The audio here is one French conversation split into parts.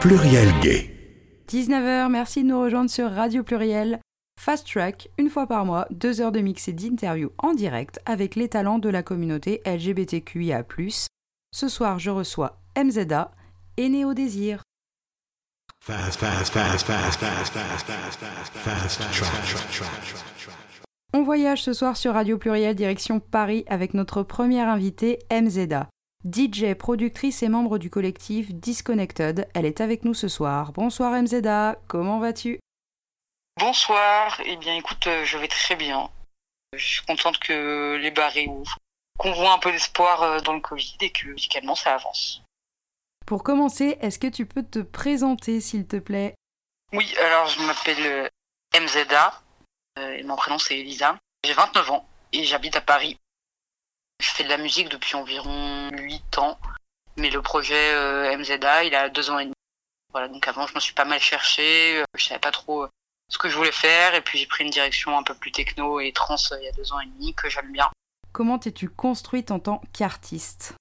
Pluriel Gay. 19h, merci de nous rejoindre sur Radio Pluriel. Fast Track, une fois par mois, deux heures de mix et d'interviews en direct avec les talents de la communauté LGBTQIA. Ce soir, je reçois MZA et Néo Désir. On voyage ce soir sur Radio Pluriel direction Paris avec notre première invitée, MZA. DJ, productrice et membre du collectif Disconnected, elle est avec nous ce soir. Bonsoir MZA, comment vas-tu? Bonsoir, eh bien écoute, euh, je vais très bien. Je suis contente que les bars réouvrent, qu'on voit un peu d'espoir euh, dans le Covid et que musicalement ça avance. Pour commencer, est-ce que tu peux te présenter s'il te plaît? Oui, alors je m'appelle euh, MZA et mon prénom c'est Elisa. J'ai 29 ans et j'habite à Paris. Je fais de la musique depuis environ 8 ans, mais le projet euh, MZA il a 2 ans et demi. Voilà, donc avant je me suis pas mal cherché, euh, je savais pas trop euh, ce que je voulais faire et puis j'ai pris une direction un peu plus techno et trans il y a 2 ans et demi que j'aime bien. Comment t'es-tu construite en tant qu'artiste?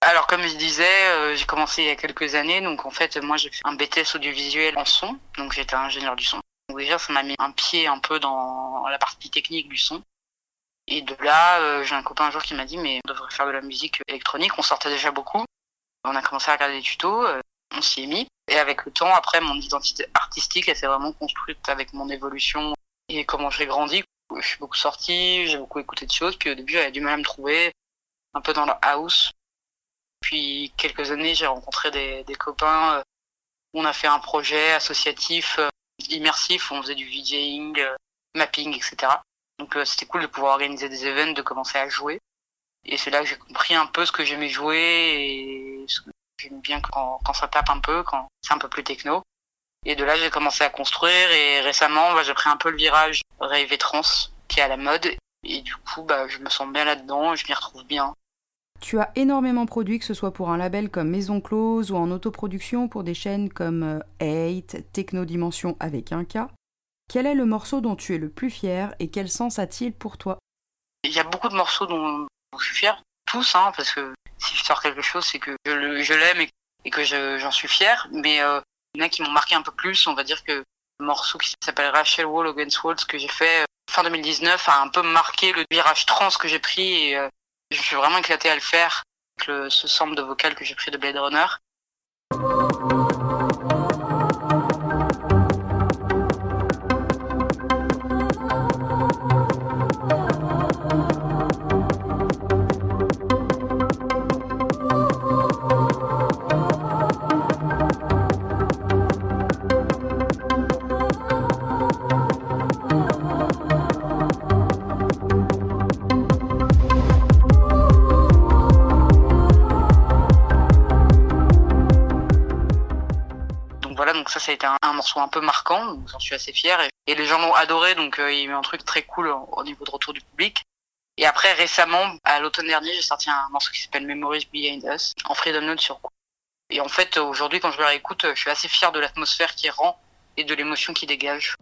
Alors comme je disais, euh, j'ai commencé il y a quelques années, donc en fait moi j'ai fait un BTS audiovisuel en son, donc j'étais ingénieur du son. Donc déjà ça m'a mis un pied un peu dans la partie technique du son. Et de là, euh, j'ai un copain un jour qui m'a dit mais on devrait faire de la musique électronique, on sortait déjà beaucoup. On a commencé à regarder des tutos, euh, on s'y est mis. Et avec le temps, après mon identité artistique, elle s'est vraiment construite avec mon évolution et comment j'ai grandi. Je suis beaucoup sorti, j'ai beaucoup écouté de choses, puis au début j'avais du mal à me trouver, un peu dans la house. Puis quelques années, j'ai rencontré des, des copains. euh, On a fait un projet associatif immersif, on faisait du DJing, euh, mapping, etc. Donc euh, c'était cool de pouvoir organiser des événements, de commencer à jouer. Et c'est là que j'ai compris un peu ce que j'aimais jouer et ce que j'aime bien quand, ça tape un peu, quand c'est un peu plus techno. Et de là, j'ai commencé à construire et récemment, bah, j'ai pris un peu le virage rave et trans qui est à la mode. Et du coup, bah, je me sens bien là-dedans, je m'y retrouve bien. Tu as énormément produit, que ce soit pour un label comme Maison Close ou en autoproduction pour des chaînes comme euh, 8, Techno Dimension avec un K. Quel est le morceau dont tu es le plus fier et quel sens a-t-il pour toi? Il y a beaucoup de morceaux dont je suis fier, tous, hein, parce que si je sors quelque chose, c'est que je l'aime et, que je- j'en suis fier. Mais euh, il y en a qui m'ont marqué un peu plus. On va dire que le morceau qui s'appelle Rachel Wall Against Walls que j'ai fait euh, fin 2019 a un peu marqué le virage trans que j'ai pris et euh, je suis vraiment éclaté à le faire avec le, ce sample de vocal que j'ai pris de Blade Runner. Donc ça, ça a été un, morceau un peu marquant, j'en suis assez fier. Et, les gens l'ont adoré, donc euh, il y a eu un truc très cool au, au niveau de retour du public. Et après, récemment, à l'automne dernier, j'ai sorti un morceau qui s'appelle Memories Behind Us, en freedom note sur. Et en fait, aujourd'hui, quand je le réécoute, je suis assez fier de l'atmosphère qui rend et de l'émotion qui dégage.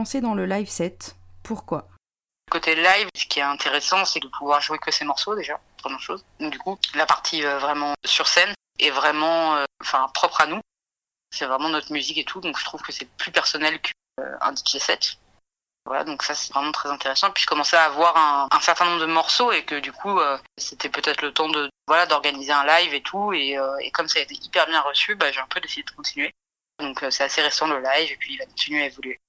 Tu t'es lancé dans le live set. Pourquoi? Côté live, ce qui est intéressant, c'est de pouvoir jouer que ces morceaux déjà, première chose. Donc du coup, la partie euh, vraiment sur scène est vraiment, euh, enfin, propre à nous. C'est vraiment notre musique et tout, donc je trouve que c'est plus personnel qu'un DJ set. Voilà, donc ça c'est vraiment très intéressant. Puis je commençais à avoir un, certain nombre de morceaux et que du coup, euh, c'était peut-être le temps de voilà d'organiser un live et tout. Et, euh, comme ça a été hyper bien reçu, bah, j'ai un peu décidé de continuer. Donc euh, c'est assez récent le live et puis il va continuer à évoluer.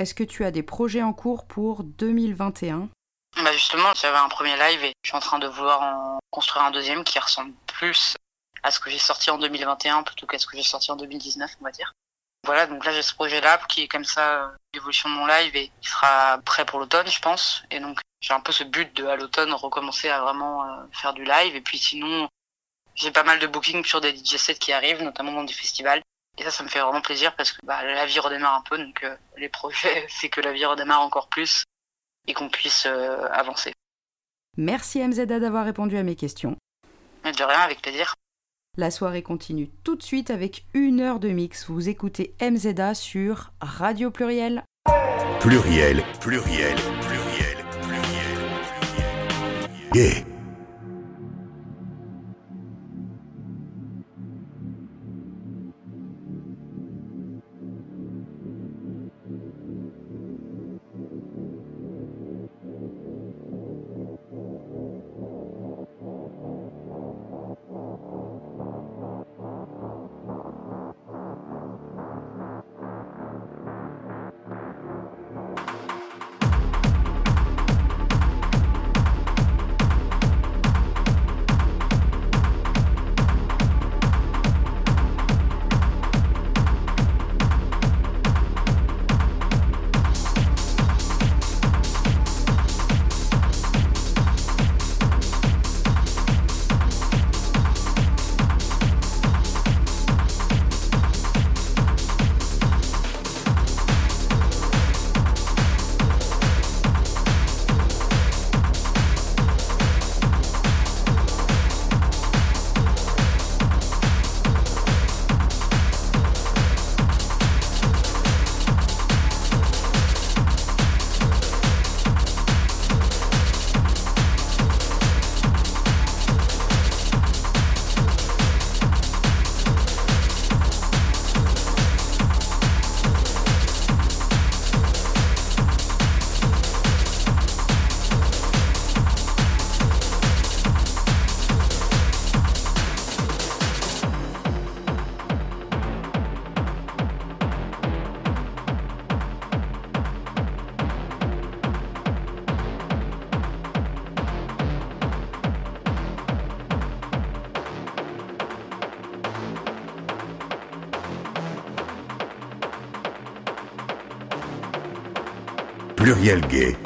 Est-ce que tu as des projets en cours pour 2021 Bah justement, j'avais un premier live et je suis en train de vouloir en construire un deuxième qui ressemble plus à ce que j'ai sorti en 2021 plutôt qu'à ce que j'ai sorti en 2019, on va dire. Voilà, donc là j'ai ce projet-là qui est comme ça euh, l'évolution de mon live et qui sera prêt pour l'automne, je pense. Et donc j'ai un peu ce but de à l'automne recommencer à vraiment euh, faire du live. Et puis sinon, j'ai pas mal de bookings sur des DJ sets qui arrivent, notamment dans des festivals. Et ça, ça me fait vraiment plaisir parce que bah, la vie redémarre un peu, donc les projets, c'est que la vie redémarre encore plus et qu'on puisse avancer. Merci MZA d'avoir répondu à mes questions. De rien, avec plaisir. La soirée continue tout de suite avec une heure de mix. Vous écoutez MZA sur Radio Pluriel. Pluriel, pluriel, pluriel, pluriel, pluriel. Pluriel gay. Yelgue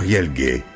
pluriel gay.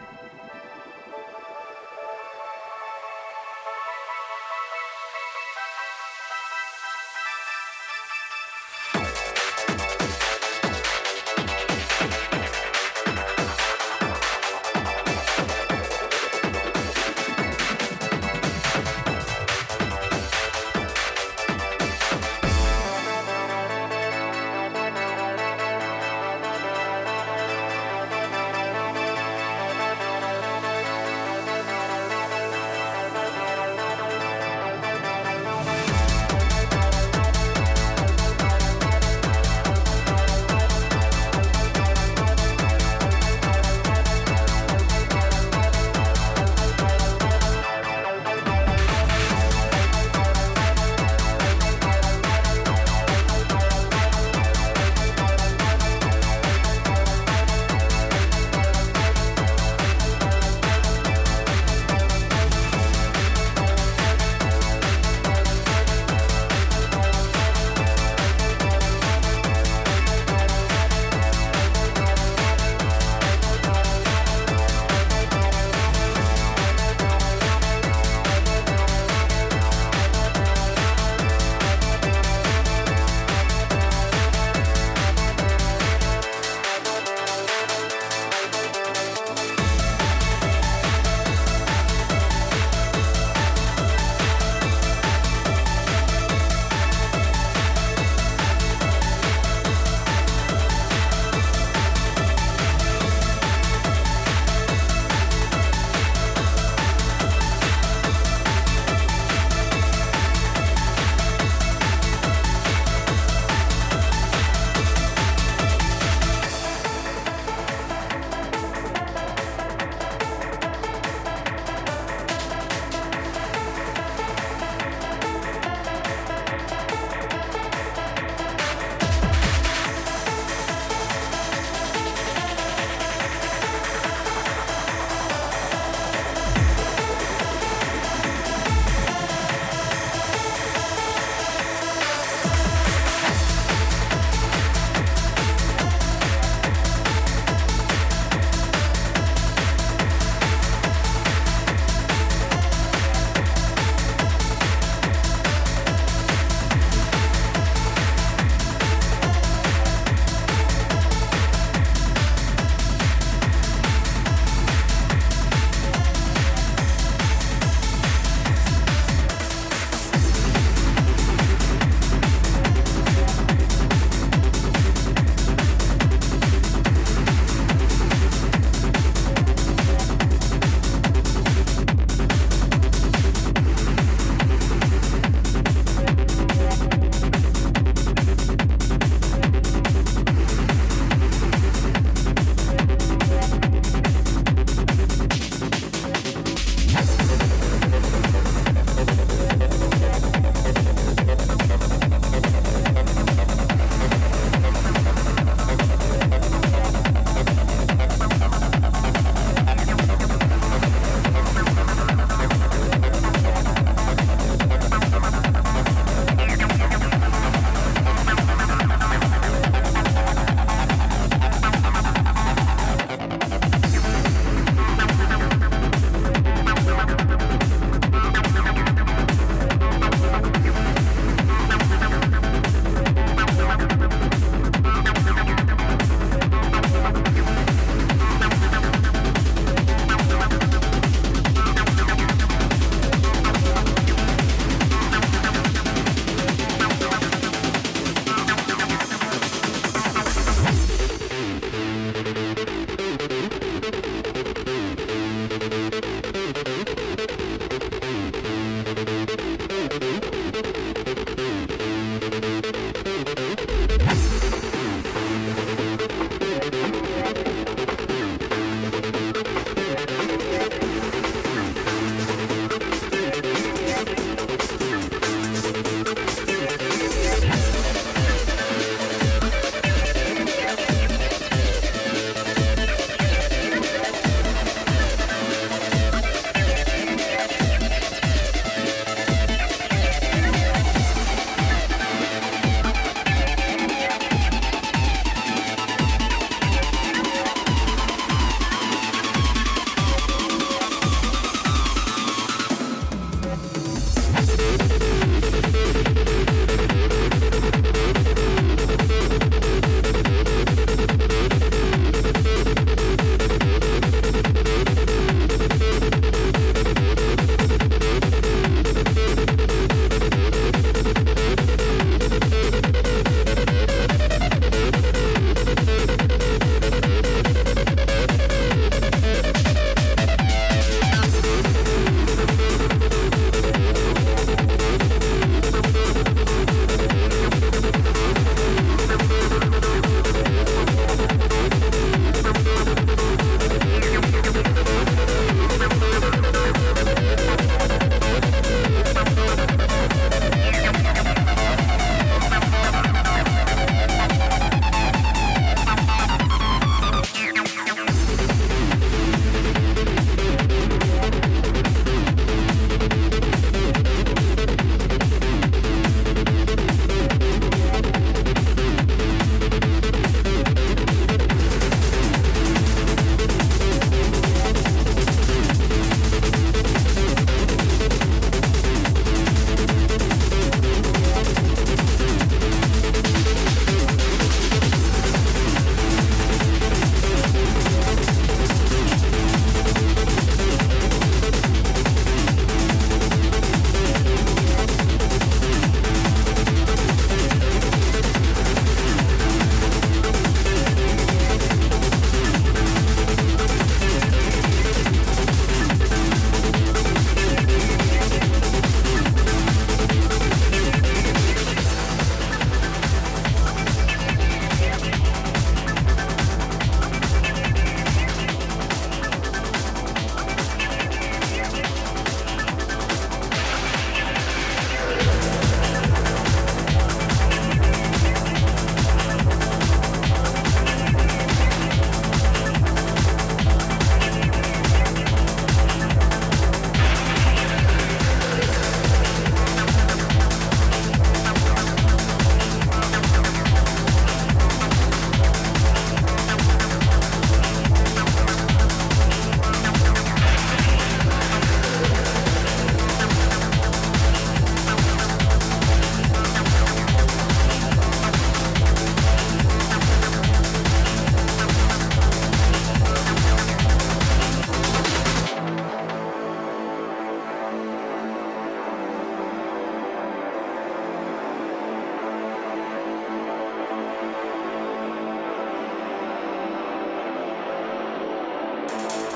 Pluriel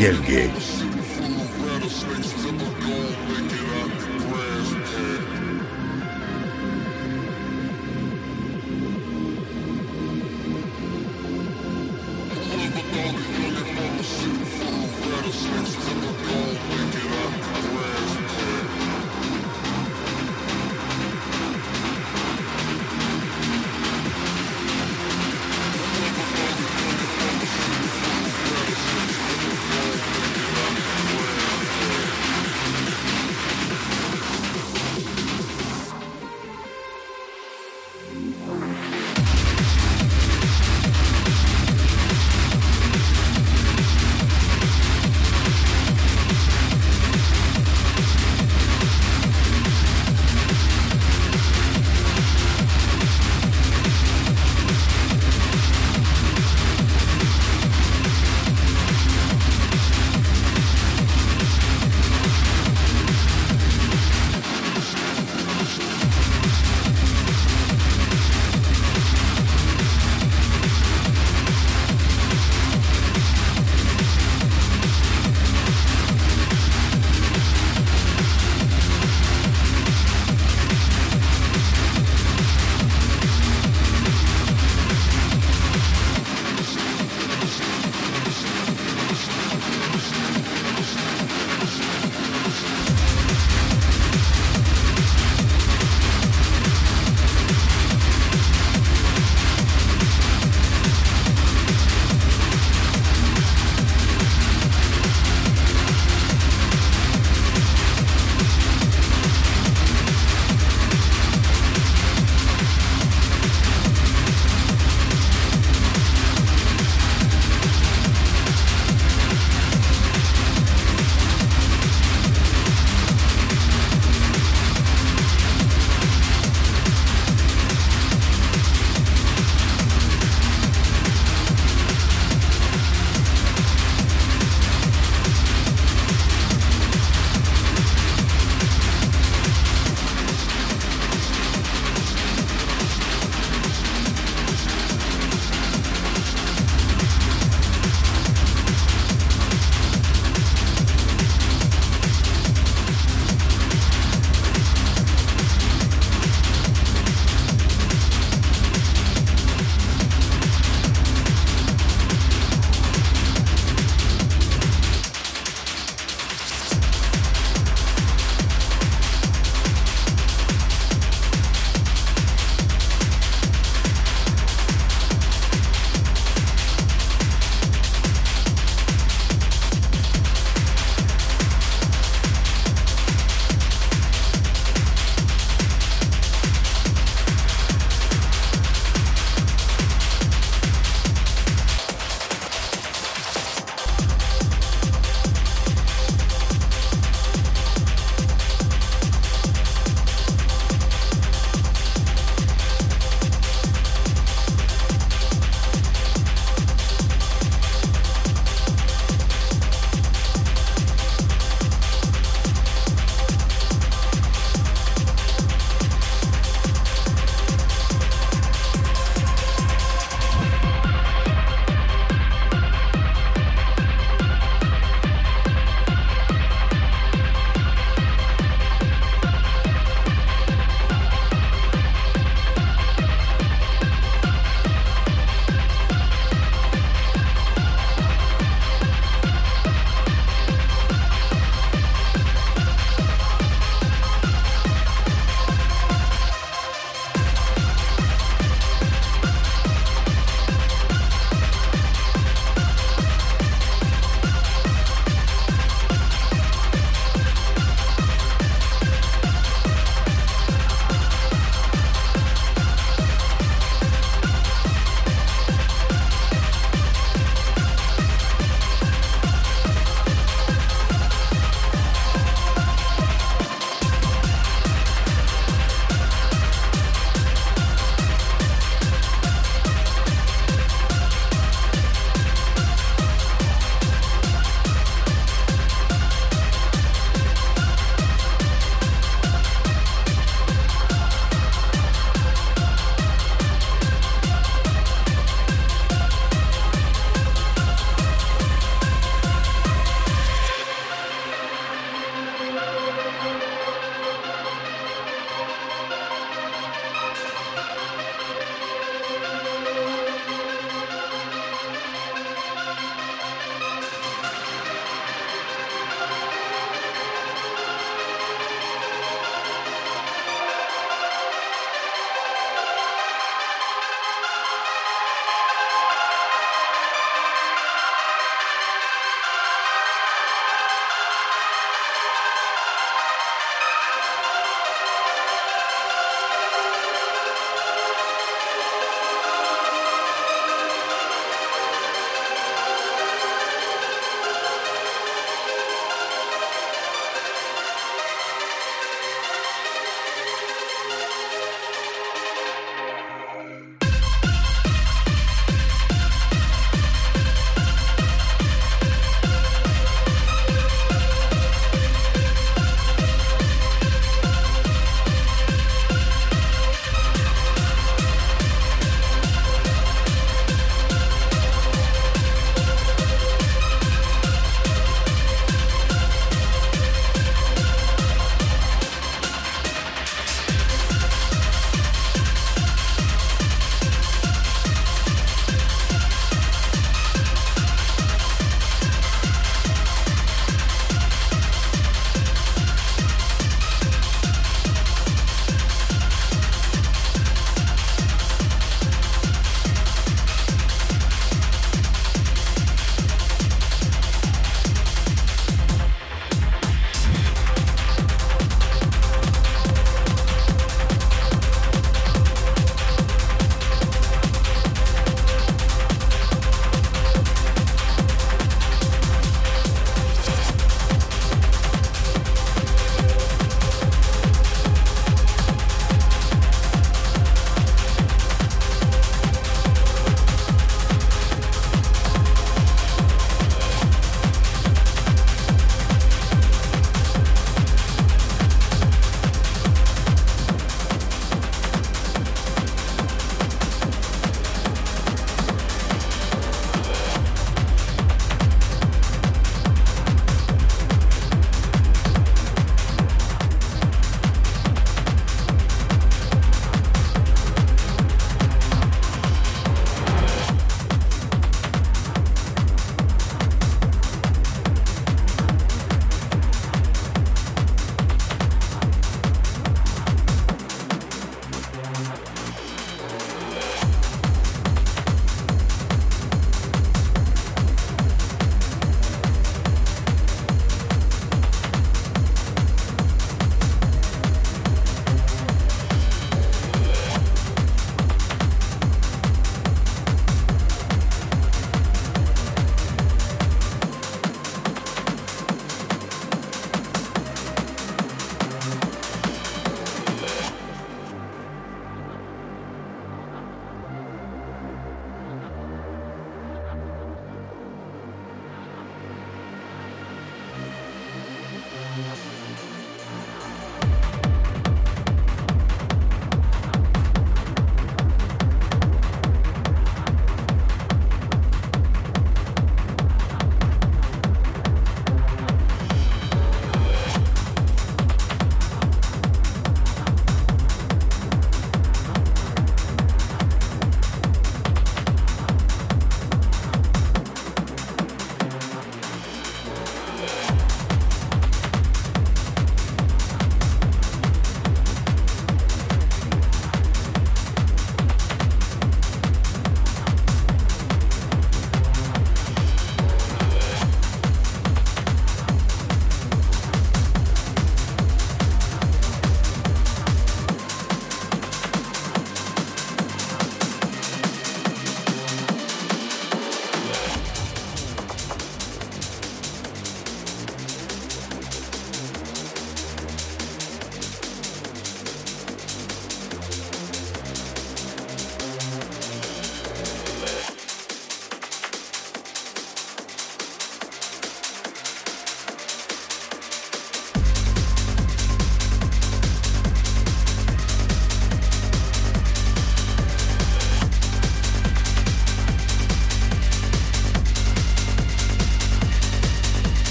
Gay.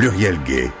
Pluriel gay.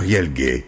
Pluriel Gay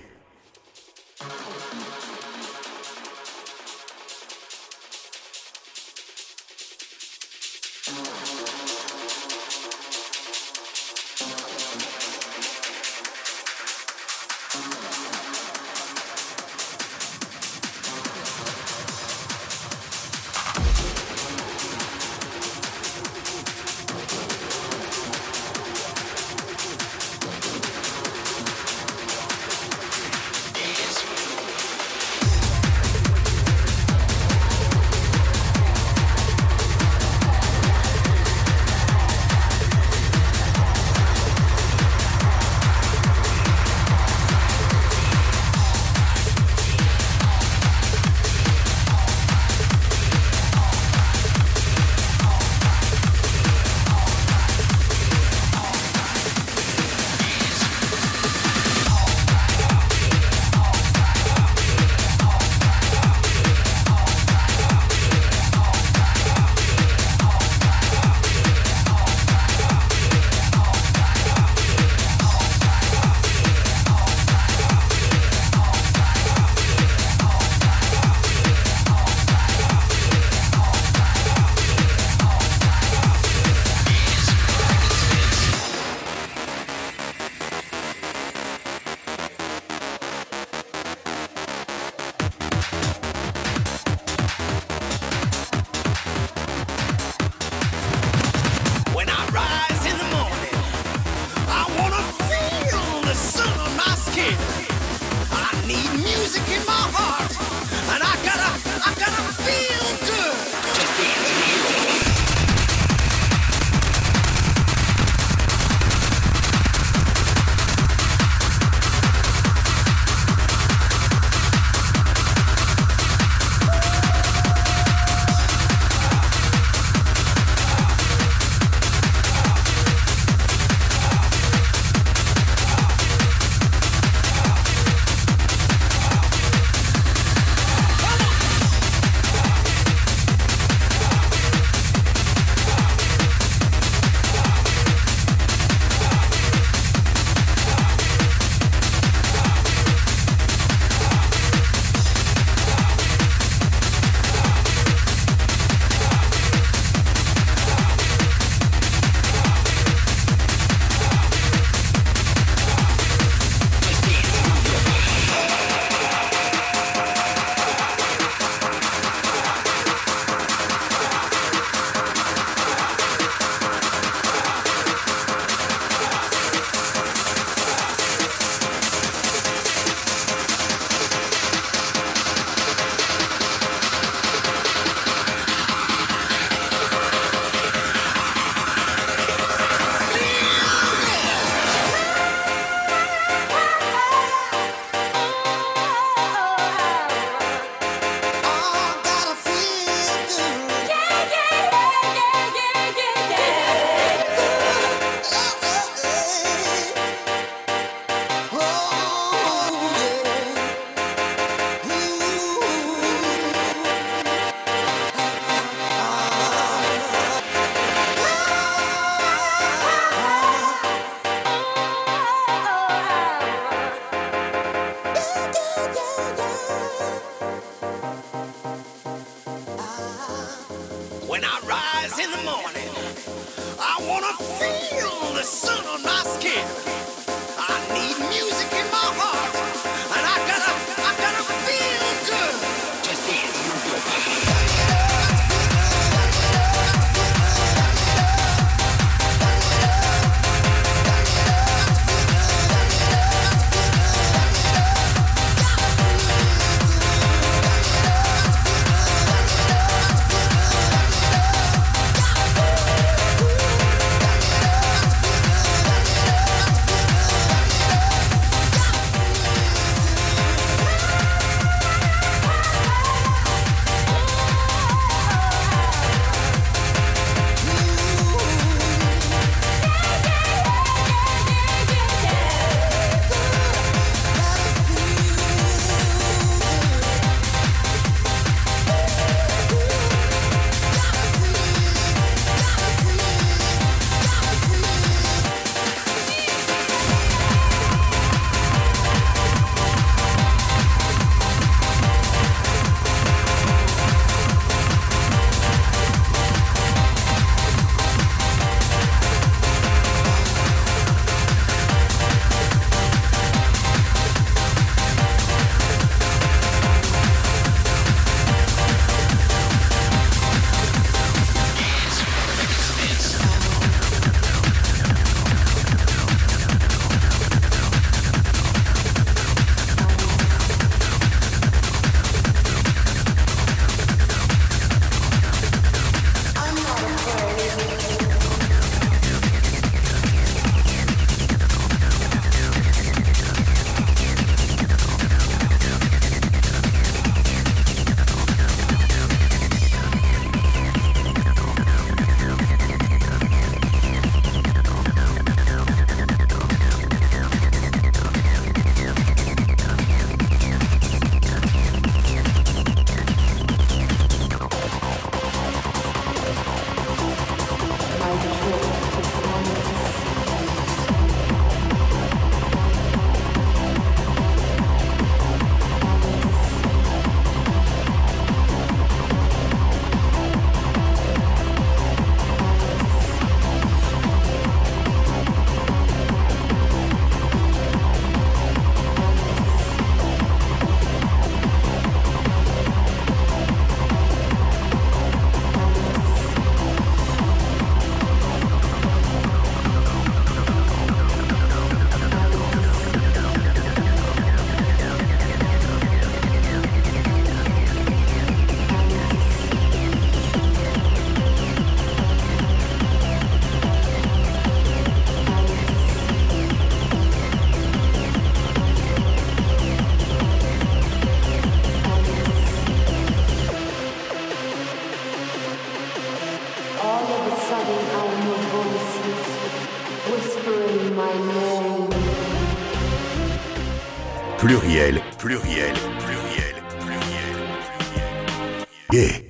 Pluriel, pluriel, pluriel, pluriel, pluriel. Gay.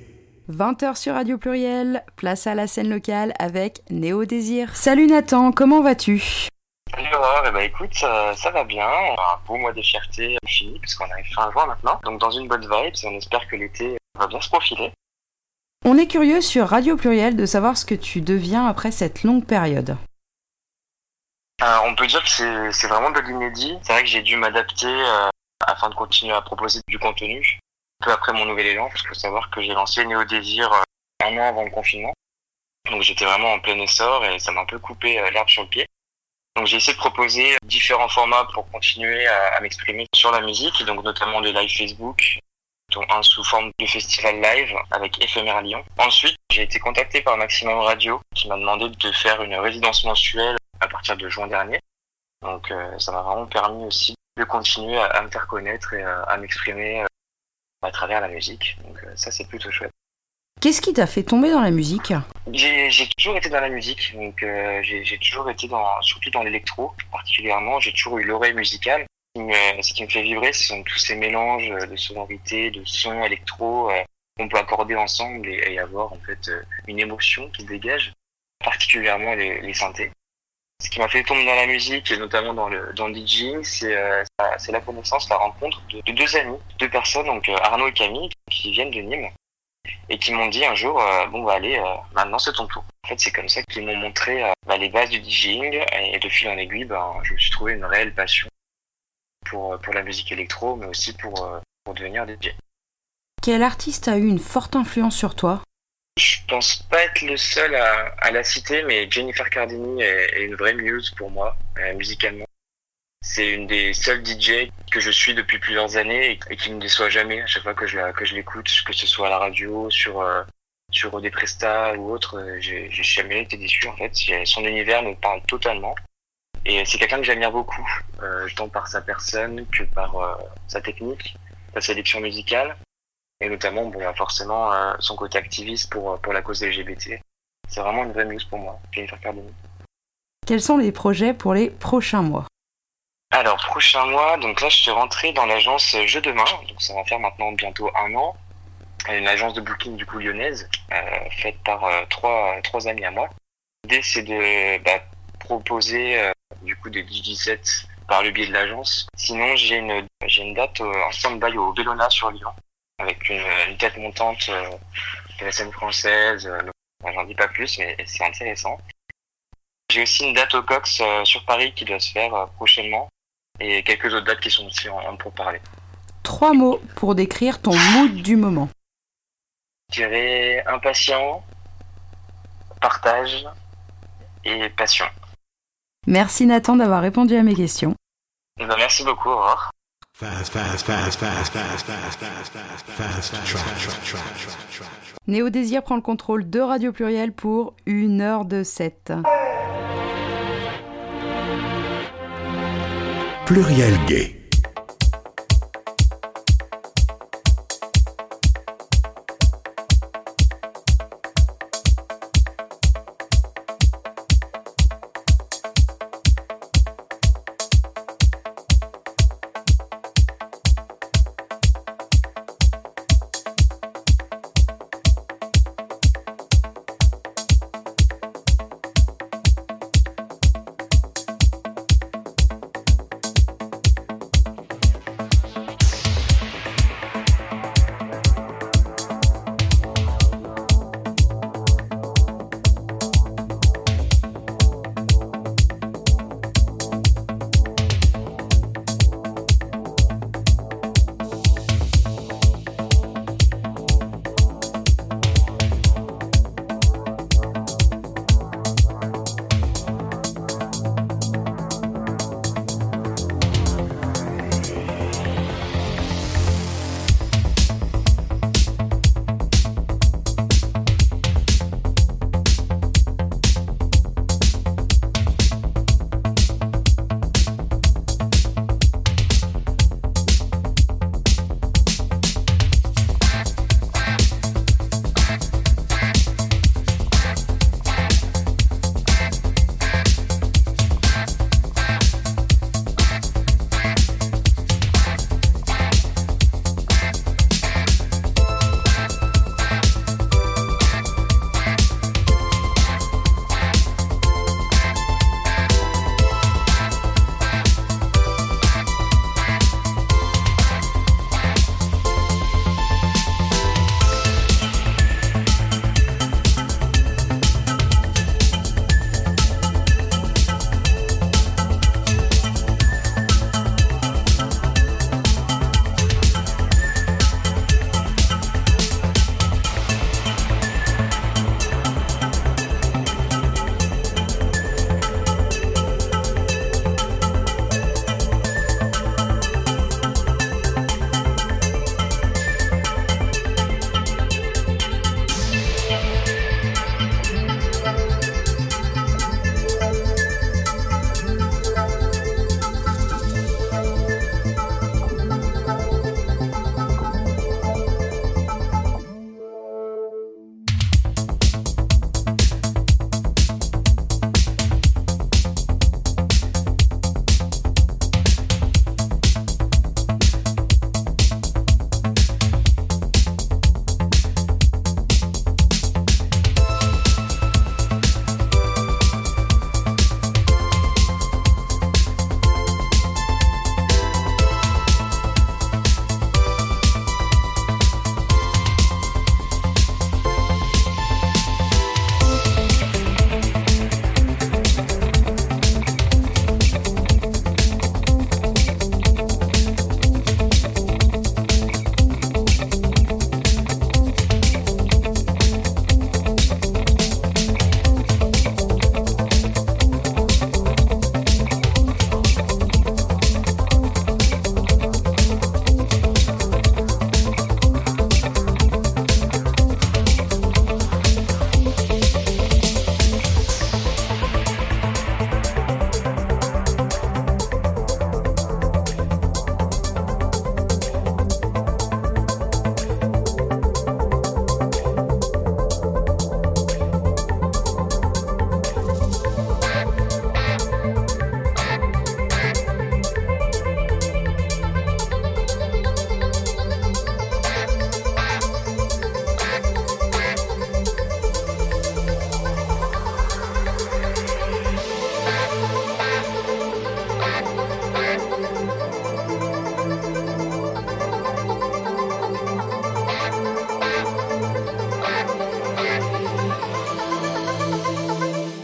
20h sur Radio Pluriel, place à la scène locale avec Néo Désir. Salut Nathan, comment vas-tu? Salut Aurore, eh ben, écoute, ça, ça va bien. On a un beau mois de fierté fini puisqu'on arrive fin juin maintenant. Donc dans une bonne vibe, et on espère que l'été va bien se profiler. On est curieux sur Radio Pluriel de savoir ce que tu deviens après cette longue période. Euh, on peut dire que c'est c'est vraiment de l'inédit. C'est vrai que j'ai dû m'adapter euh, afin de continuer à proposer du contenu. Peu après mon nouvel élan, parce qu'il faut savoir que j'ai lancé Néo Désir euh, un an avant le confinement. Donc j'étais vraiment en plein essor et ça m'a un peu coupé euh, l'herbe sur le pied. Donc j'ai essayé de proposer différents formats pour continuer à, m'exprimer sur la musique, donc notamment des lives Facebook, dont un sous forme de festival live avec Éphémère Lyon. Ensuite, j'ai été contacté par Maximum Radio qui m'a demandé de faire une résidence mensuelle à partir de juin dernier. Donc euh, ça m'a vraiment permis aussi de continuer à, à me faire connaître et à, à m'exprimer euh, à travers la musique. Donc euh, ça c'est plutôt chouette. Qu'est-ce qui t'a fait tomber dans la musique? J'ai toujours été dans la musique, donc euh, j'ai toujours été dans, surtout dans l'électro particulièrement. J'ai toujours eu l'oreille musicale. Ce qui, me, ce qui me fait vibrer, ce sont tous ces mélanges de sonorités, de sons électro euh, qu'on peut accorder ensemble et, et avoir en fait euh, une émotion qui se dégage, particulièrement les, les synthés. Ce qui m'a fait tomber dans la musique et notamment dans le dans le DJing, c'est euh, c'est la connaissance, la rencontre de, de deux amis, deux personnes, donc euh, Arnaud et Camille, qui viennent de Nîmes et qui m'ont dit un jour euh, bon bah allez euh, maintenant c'est ton tour. En fait c'est comme ça qu'ils m'ont montré euh, bah, les bases du DJing et de fil en aiguille bah, je me suis trouvé une réelle passion pour pour la musique électro mais aussi pour pour devenir DJ. Quel artiste a eu une forte influence sur toi? Je pense pas être le seul à, à la citer mais Jennifer Cardini est, est une vraie muse pour moi euh, musicalement. C'est une des seules DJ que je suis depuis plusieurs années et, et qui me déçoit jamais à chaque fois que je la, que je l'écoute, que ce soit à la radio, sur euh, sur des prestats ou autre, euh, j'ai jamais été déçu en fait. Son univers me parle totalement. Et c'est quelqu'un que j'admire beaucoup, euh, tant par sa personne que par euh, sa technique, sa sélection musicale, et notamment bon, forcément euh, son côté activiste pour, pour la cause LGBT. C'est vraiment une vraie muse pour moi, Jennifer Cardini. Quels sont les projets pour les prochains mois? Alors, prochain mois, donc là, je suis rentré dans l'agence Jeux Demain, donc ça va faire maintenant bientôt un an. Une agence de booking du coup lyonnaise, euh, faite par euh, trois, trois amis à moi. L'idée, c'est de bah, proposer euh, du coup des DJ sets par le biais de l'agence. Sinon, j'ai une, j'ai une date euh, en stand-by au Bellona sur Lyon, avec une, une tête montante euh, de la scène française. euh, J'en dis pas plus, mais c'est intéressant. J'ai aussi une date au Cox euh, sur Paris qui doit se faire euh, prochainement et quelques autres dates qui sont aussi en, en pour parler. Trois mots pour décrire ton mood du moment. Je dirais impatient, partage et passion. Merci Nathan d'avoir répondu à mes questions. Eh ben, merci beaucoup, au revoir. Néo Désir prend le contrôle de Radio Pluriel pour une heure de 7. Pluriel gay.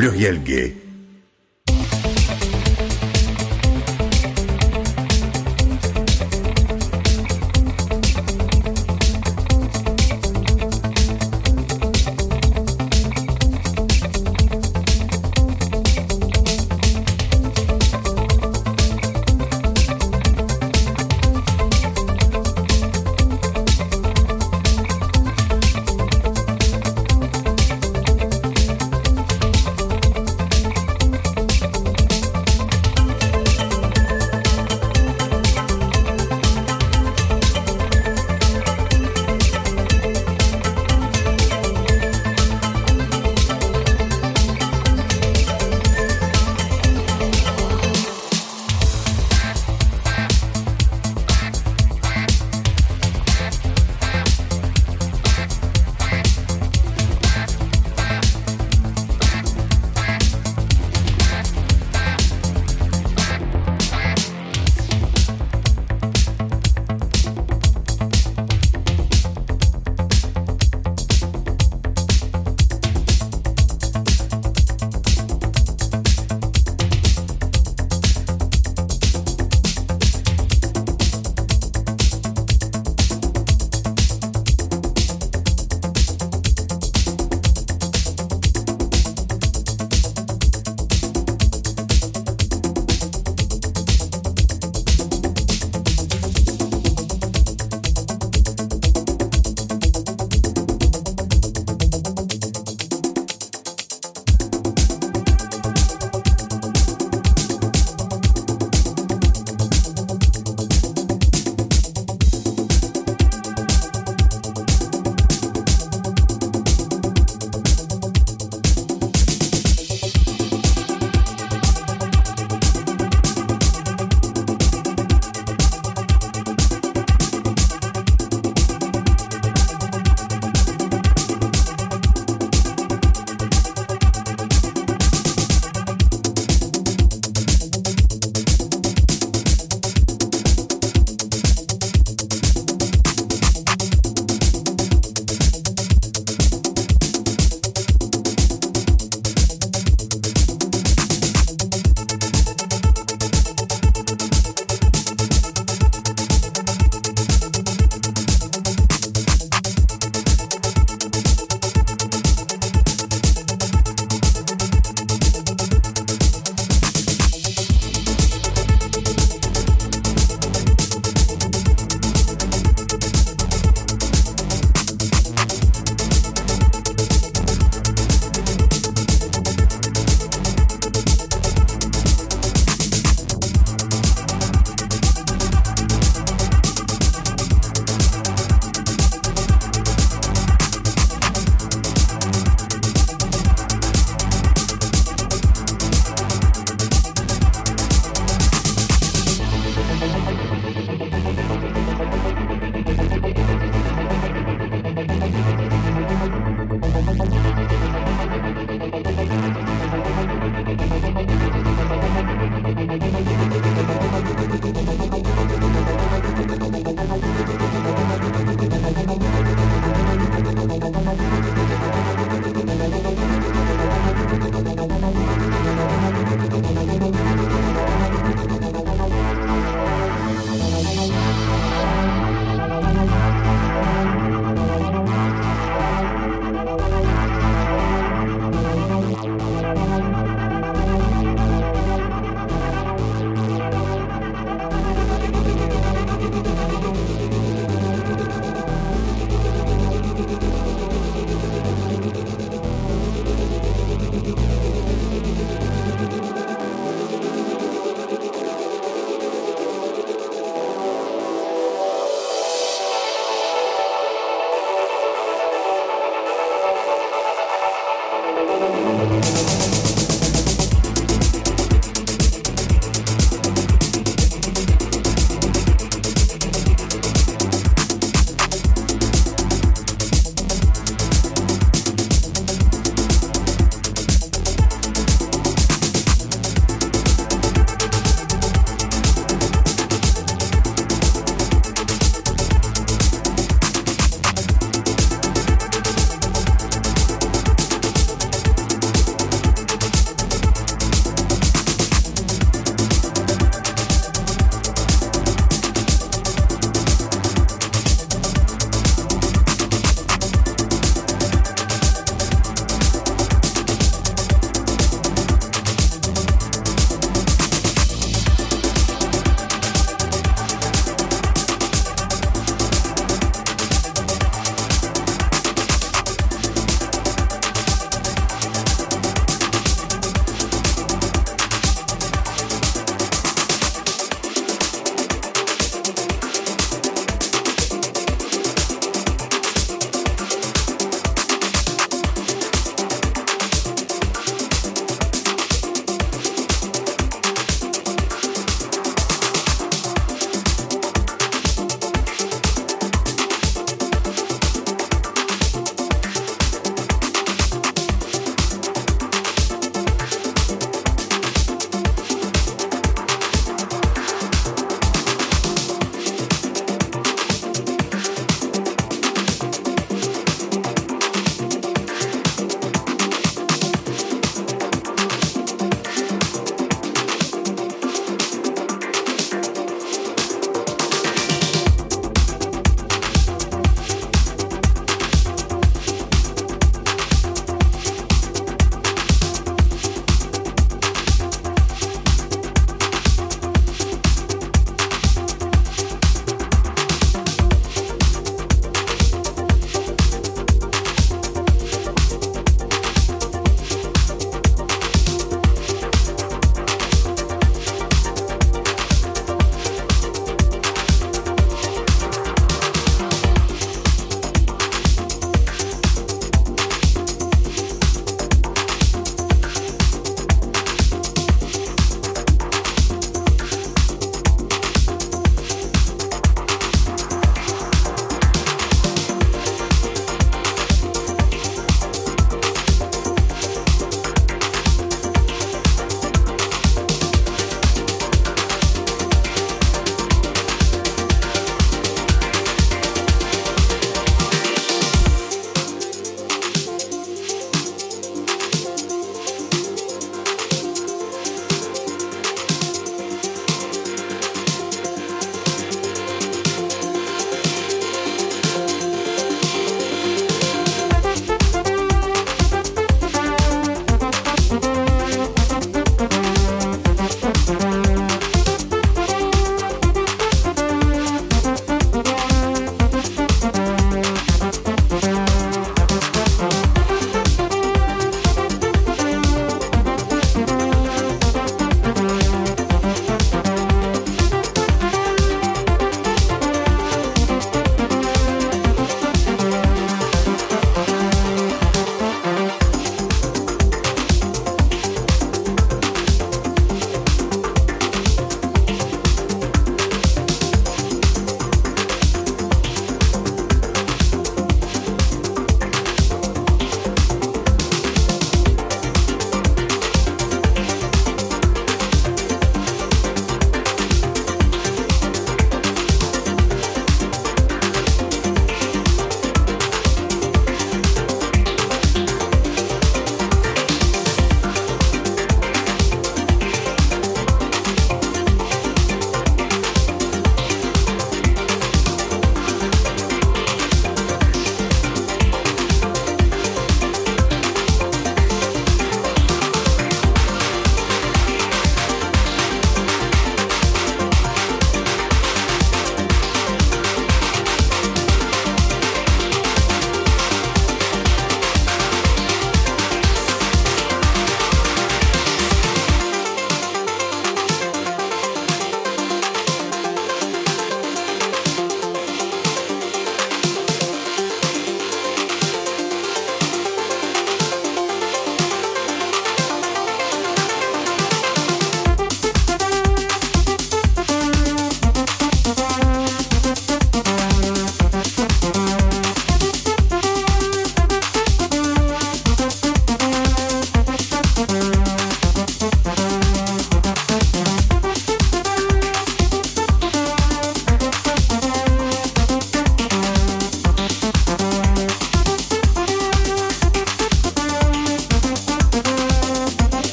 Pluriel gay.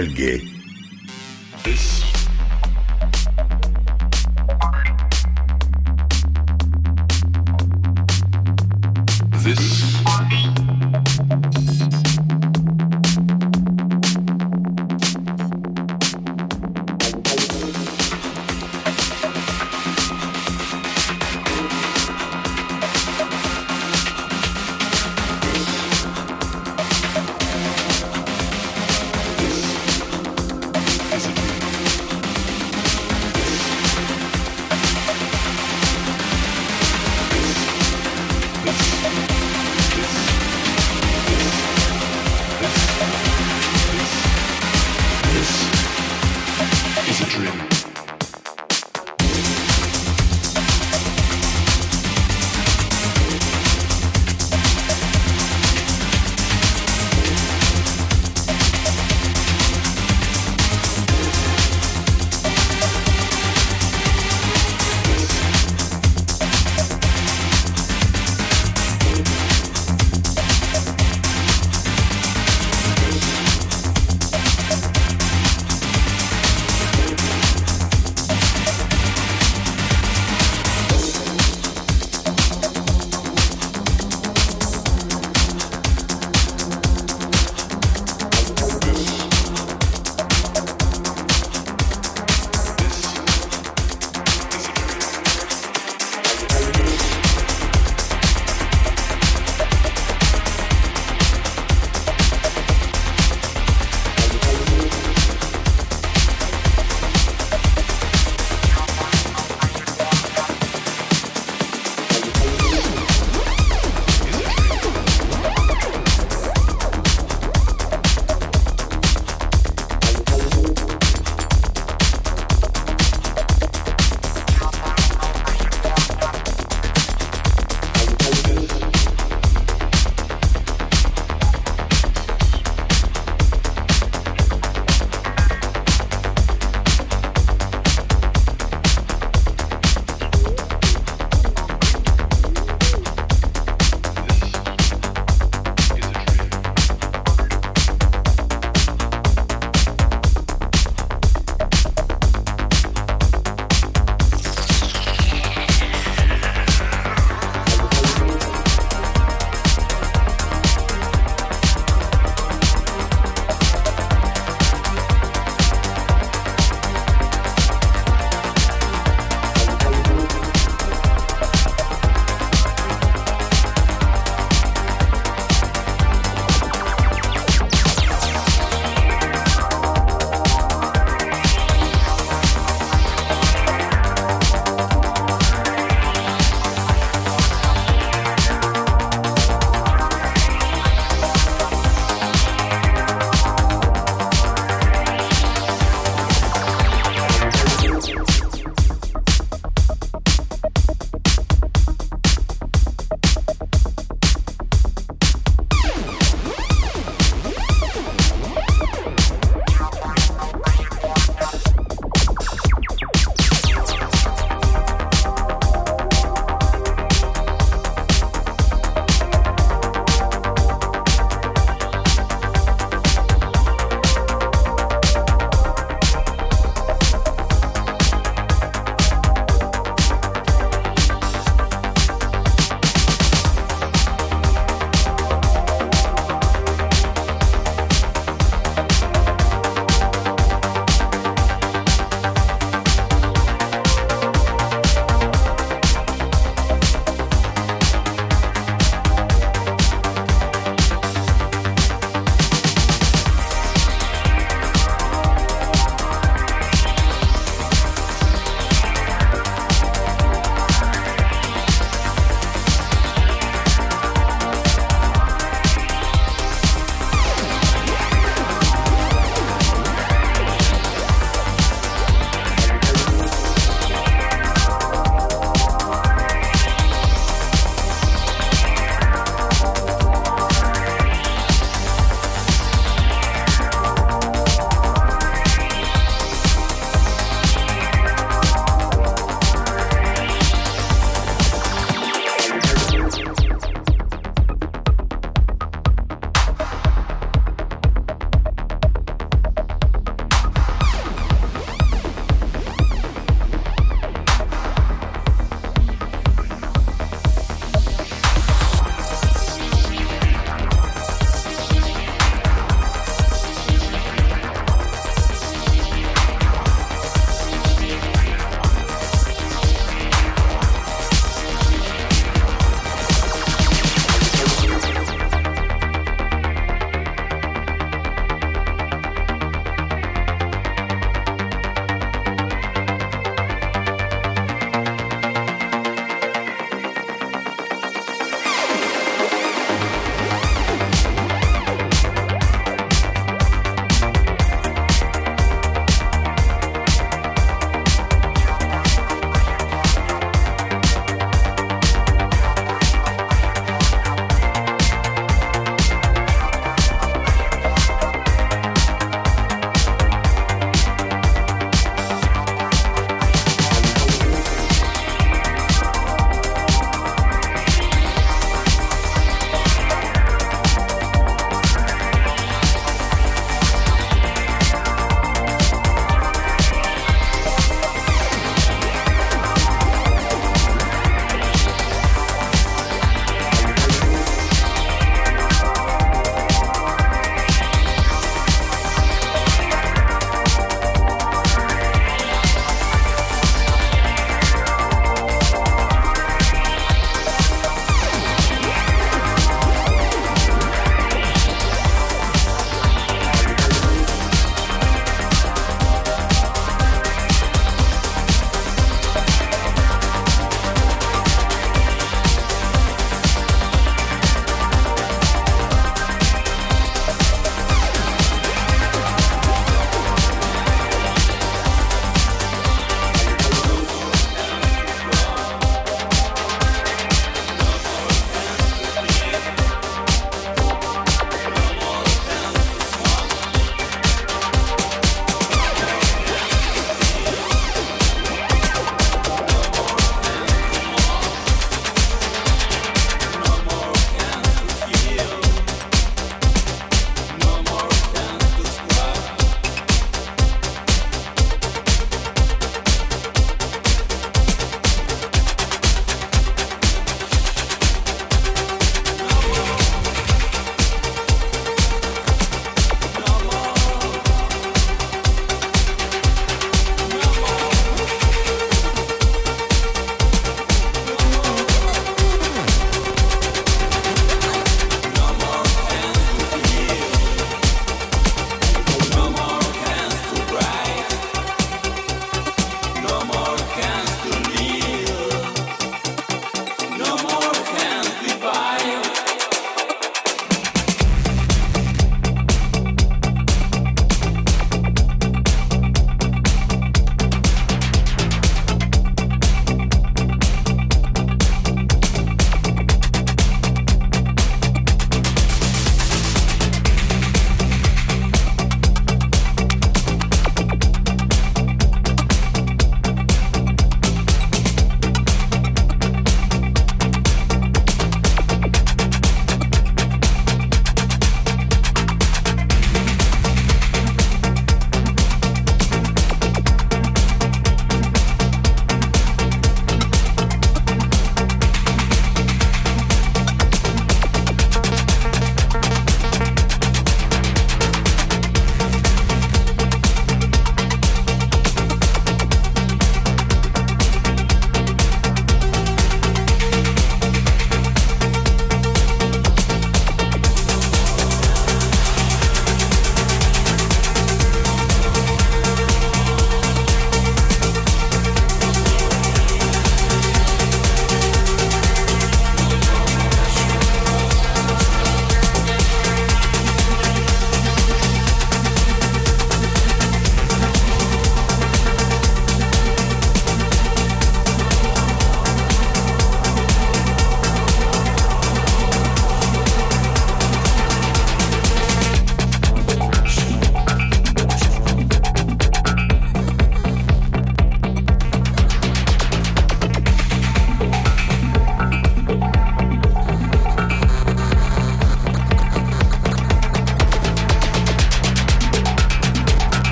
Pluriel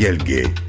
Pluriel Gay.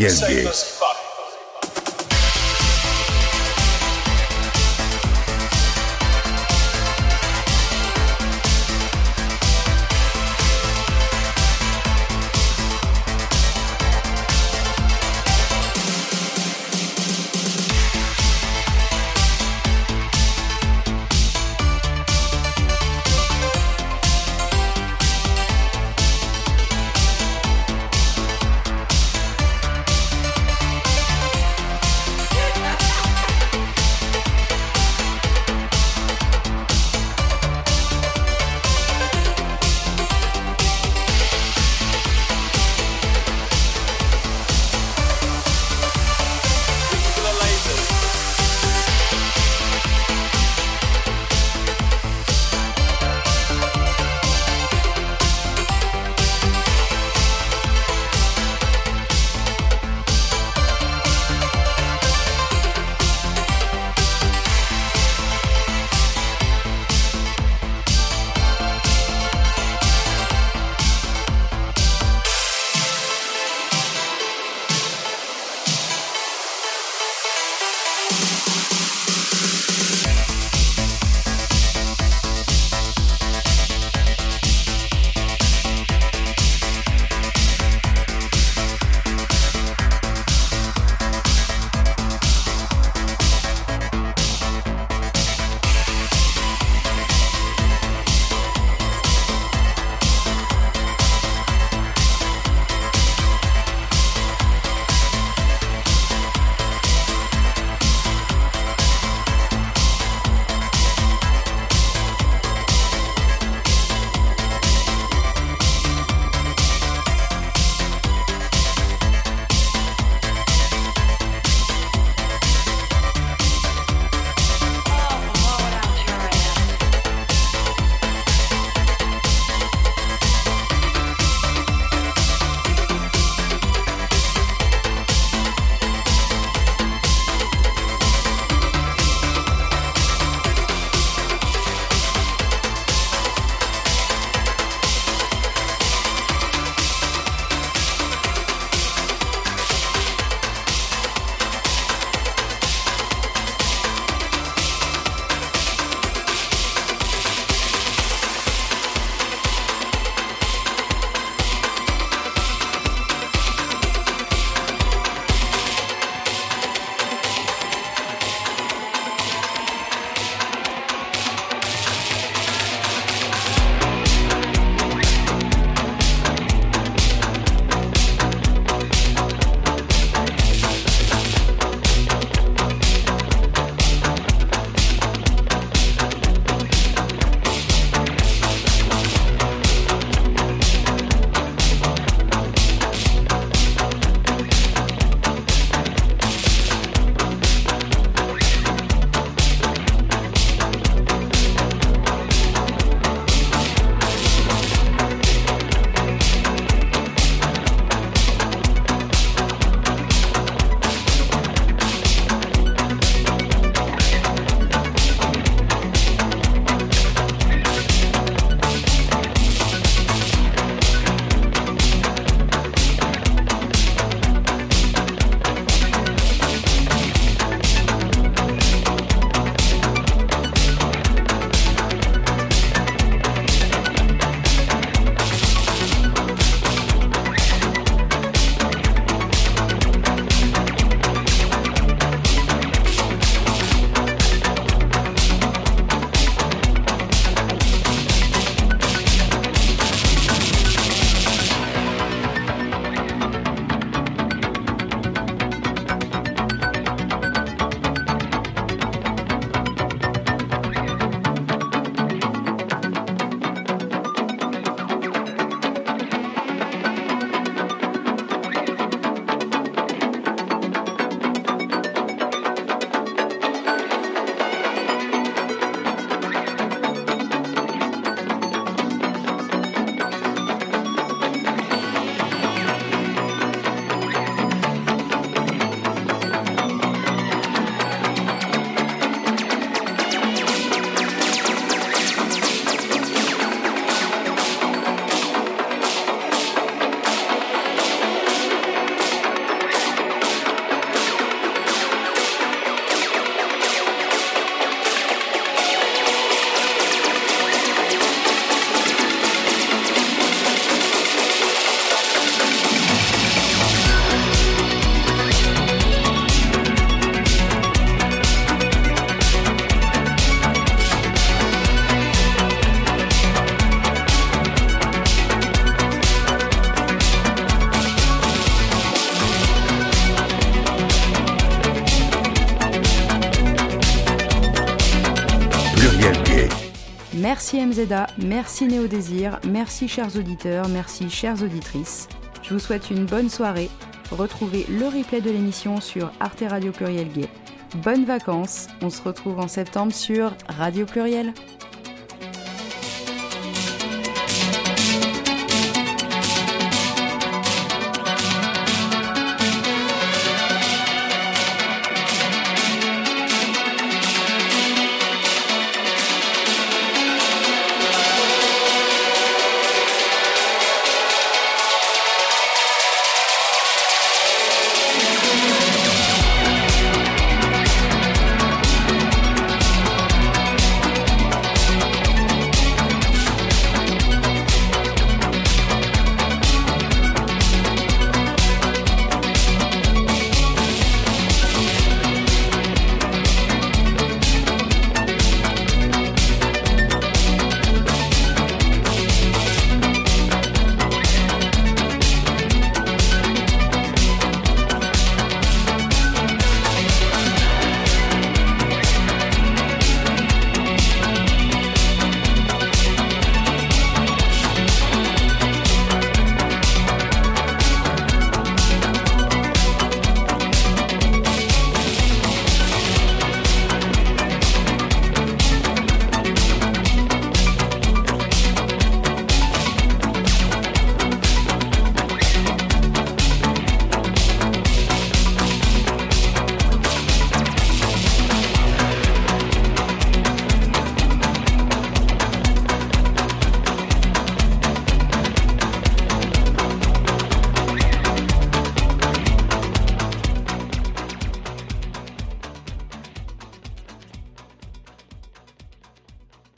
Pluriel Merci MZA, merci Néo-Désir, merci chers auditeurs, merci chères auditrices. Je vous souhaite une bonne soirée. Retrouvez le replay de l'émission sur Arte Radio Pluriel Gay. Bonnes vacances, on se retrouve en septembre sur Radio Pluriel.